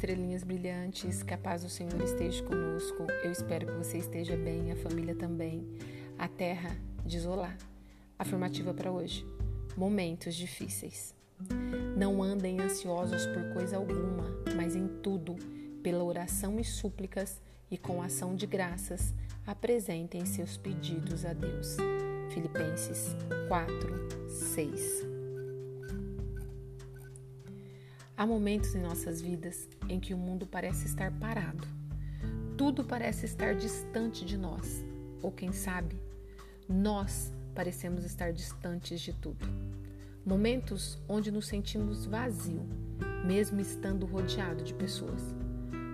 estrelinhas brilhantes, que a paz do Senhor esteja conosco. Eu espero que você esteja bem, a família também. A terra de Isolá. Afirmativa para hoje. Momentos difíceis. Não andem ansiosos por coisa alguma, mas em tudo, pela oração e súplicas e com ação de graças, apresentem seus pedidos a Deus. Filipenses 4, 6. Há momentos em nossas vidas em que o mundo parece estar parado. Tudo parece estar distante de nós. Ou quem sabe, nós parecemos estar distantes de tudo. Momentos onde nos sentimos vazio, mesmo estando rodeado de pessoas.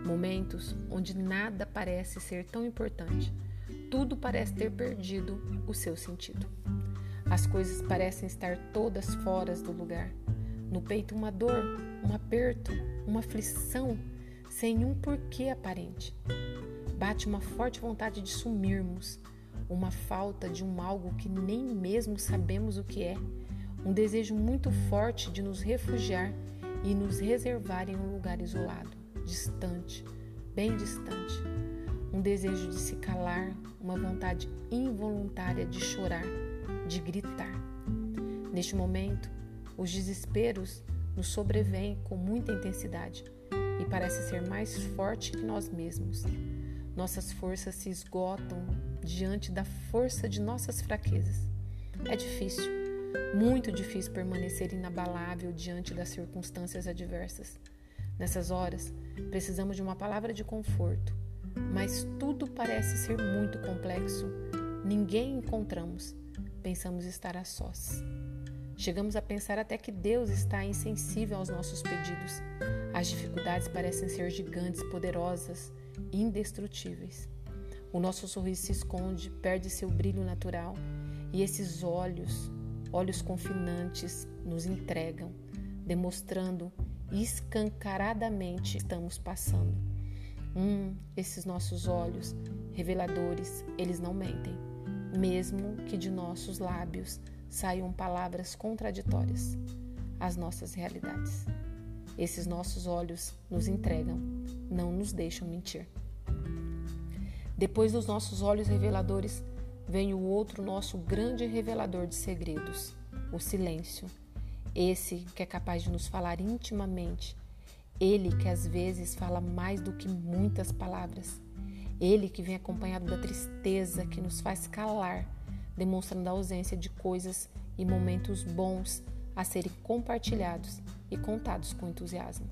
Momentos onde nada parece ser tão importante. Tudo parece ter perdido o seu sentido. As coisas parecem estar todas fora do lugar no peito uma dor, um aperto, uma aflição, sem um porquê aparente. Bate uma forte vontade de sumirmos, uma falta de um algo que nem mesmo sabemos o que é, um desejo muito forte de nos refugiar e nos reservar em um lugar isolado, distante, bem distante. Um desejo de se calar, uma vontade involuntária de chorar, de gritar. Neste momento, os desesperos nos sobrevêm com muita intensidade e parece ser mais forte que nós mesmos. Nossas forças se esgotam diante da força de nossas fraquezas. É difícil, muito difícil permanecer inabalável diante das circunstâncias adversas. Nessas horas, precisamos de uma palavra de conforto, mas tudo parece ser muito complexo. Ninguém encontramos. Pensamos estar a sós. Chegamos a pensar até que Deus está insensível aos nossos pedidos. As dificuldades parecem ser gigantes, poderosas, indestrutíveis. O nosso sorriso se esconde, perde seu brilho natural e esses olhos, olhos confinantes, nos entregam, demonstrando escancaradamente estamos passando. Hum, esses nossos olhos reveladores, eles não mentem, mesmo que de nossos lábios saiam palavras contraditórias às nossas realidades. Esses nossos olhos nos entregam, não nos deixam mentir. Depois dos nossos olhos reveladores, vem o outro nosso grande revelador de segredos, o silêncio. Esse que é capaz de nos falar intimamente. Ele que às vezes fala mais do que muitas palavras. Ele que vem acompanhado da tristeza que nos faz calar demonstrando a ausência de coisas e momentos bons a serem compartilhados e contados com entusiasmo.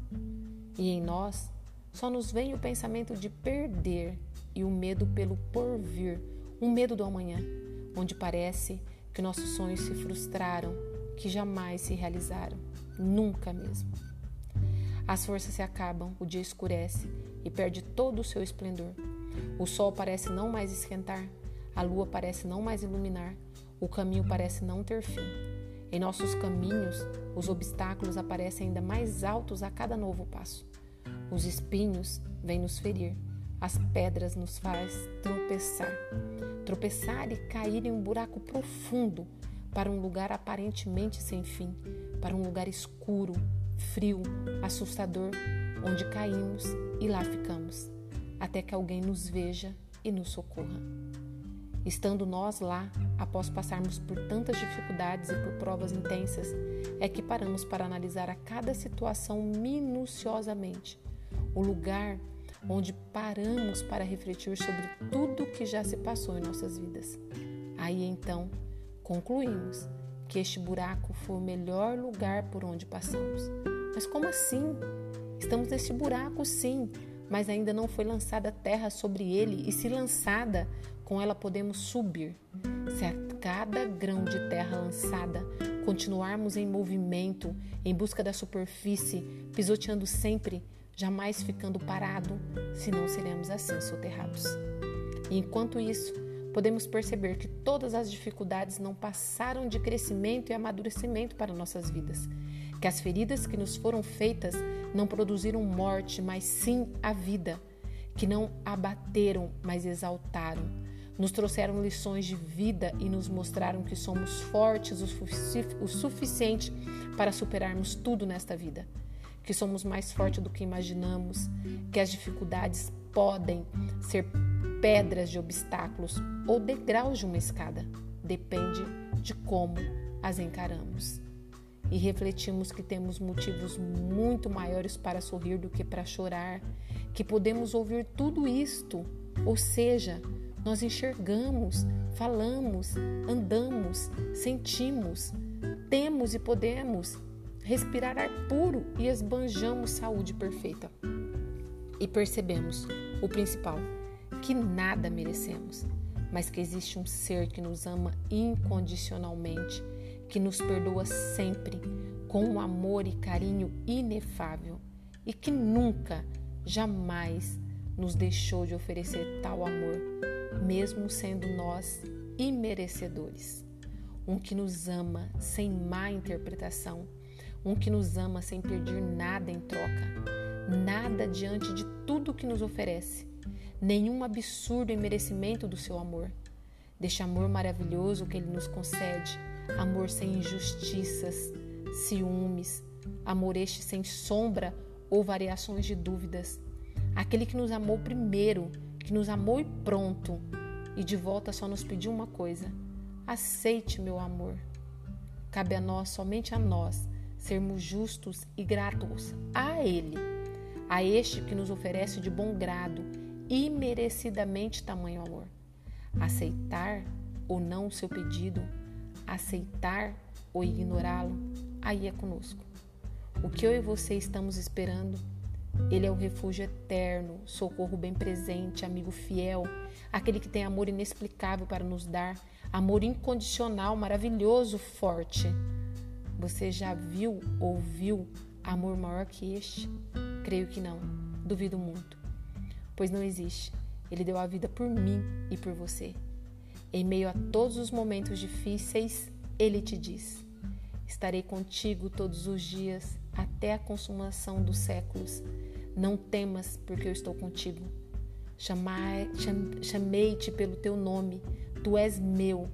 E em nós só nos vem o pensamento de perder e o medo pelo porvir, um medo do amanhã, onde parece que nossos sonhos se frustraram, que jamais se realizaram, nunca mesmo. As forças se acabam, o dia escurece e perde todo o seu esplendor. O sol parece não mais esquentar, a lua parece não mais iluminar, o caminho parece não ter fim. Em nossos caminhos, os obstáculos aparecem ainda mais altos a cada novo passo. Os espinhos vêm nos ferir, as pedras nos faz tropeçar. Tropeçar e cair em um buraco profundo para um lugar aparentemente sem fim, para um lugar escuro, frio, assustador, onde caímos e lá ficamos, até que alguém nos veja e nos socorra. Estando nós lá, após passarmos por tantas dificuldades e por provas intensas, é que paramos para analisar a cada situação minuciosamente. O lugar onde paramos para refletir sobre tudo que já se passou em nossas vidas. Aí então, concluímos que este buraco foi o melhor lugar por onde passamos. Mas como assim? Estamos neste buraco, sim, mas ainda não foi lançada terra sobre ele, e se lançada, com ela podemos subir. Se a cada grão de terra lançada continuarmos em movimento, em busca da superfície, pisoteando sempre, jamais ficando parado, senão seremos assim soterrados. E enquanto isso, podemos perceber que todas as dificuldades não passaram de crescimento e amadurecimento para nossas vidas, que as feridas que nos foram feitas não produziram morte, mas sim a vida, que não abateram, mas exaltaram, nos trouxeram lições de vida e nos mostraram que somos fortes o, suficiente para superarmos tudo nesta vida. que somos mais fortes do que imaginamos, que as dificuldades podem ser pedras de obstáculos ou degraus de uma escada. Depende de como as encaramos. E refletimos que temos motivos muito maiores para sorrir do que para chorar, que podemos ouvir tudo isto, ou seja, nós enxergamos, falamos, andamos, sentimos, temos e podemos respirar ar puro e esbanjamos saúde perfeita. E percebemos o principal, que nada merecemos, mas que existe um ser que nos ama incondicionalmente, que nos perdoa sempre, com um amor e carinho inefável e que nunca, jamais nos deixou de oferecer tal amor, mesmo sendo nós imerecedores. Um que nos ama sem má interpretação um que nos ama sem pedir nada em troca, nada diante de tudo que nos oferece, nenhum absurdo em merecimento do seu amor, deste amor maravilhoso que ele nos concede, amor sem injustiças, ciúmes, amor este sem sombra ou variações de dúvidas, aquele que nos amou primeiro, que nos amou e pronto, e de volta só nos pediu uma coisa: aceite meu amor. Cabe a nós, somente a nós, sermos justos e gratos a Ele, a este que nos oferece de bom grado e merecidamente tamanho amor. Aceitar ou não o seu pedido, aceitar ou ignorá-lo, aí é conosco. O que eu e você estamos esperando? Ele é o refúgio eterno, socorro bem presente, amigo fiel, aquele que tem amor inexplicável para nos dar, amor incondicional, maravilhoso, forte. Você já viu ou viu amor maior que este? Creio que não. Duvido muito. Pois não existe. Ele deu a vida por mim e por você. Em meio a todos os momentos difíceis, ele te diz: Estarei contigo todos os dias até a consumação dos séculos. Não temas, porque eu estou contigo. Chamei-te pelo teu nome, tu és meu.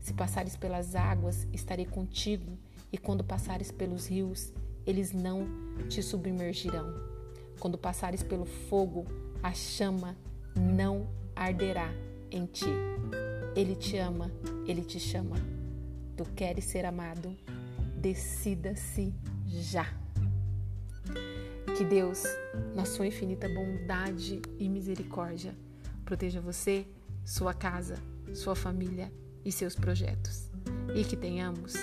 Se passares pelas águas, estarei contigo e quando passares pelos rios, eles não te submergirão. Quando passares pelo fogo, a chama não arderá em ti. Ele te ama, ele te chama. Tu queres ser amado? Decida-se já. Que Deus, na sua infinita bondade e misericórdia, proteja você, sua casa, sua família e seus projetos. E que tenhamos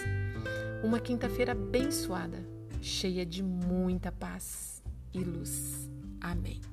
uma quinta-feira abençoada, cheia de muita paz e luz. Amém.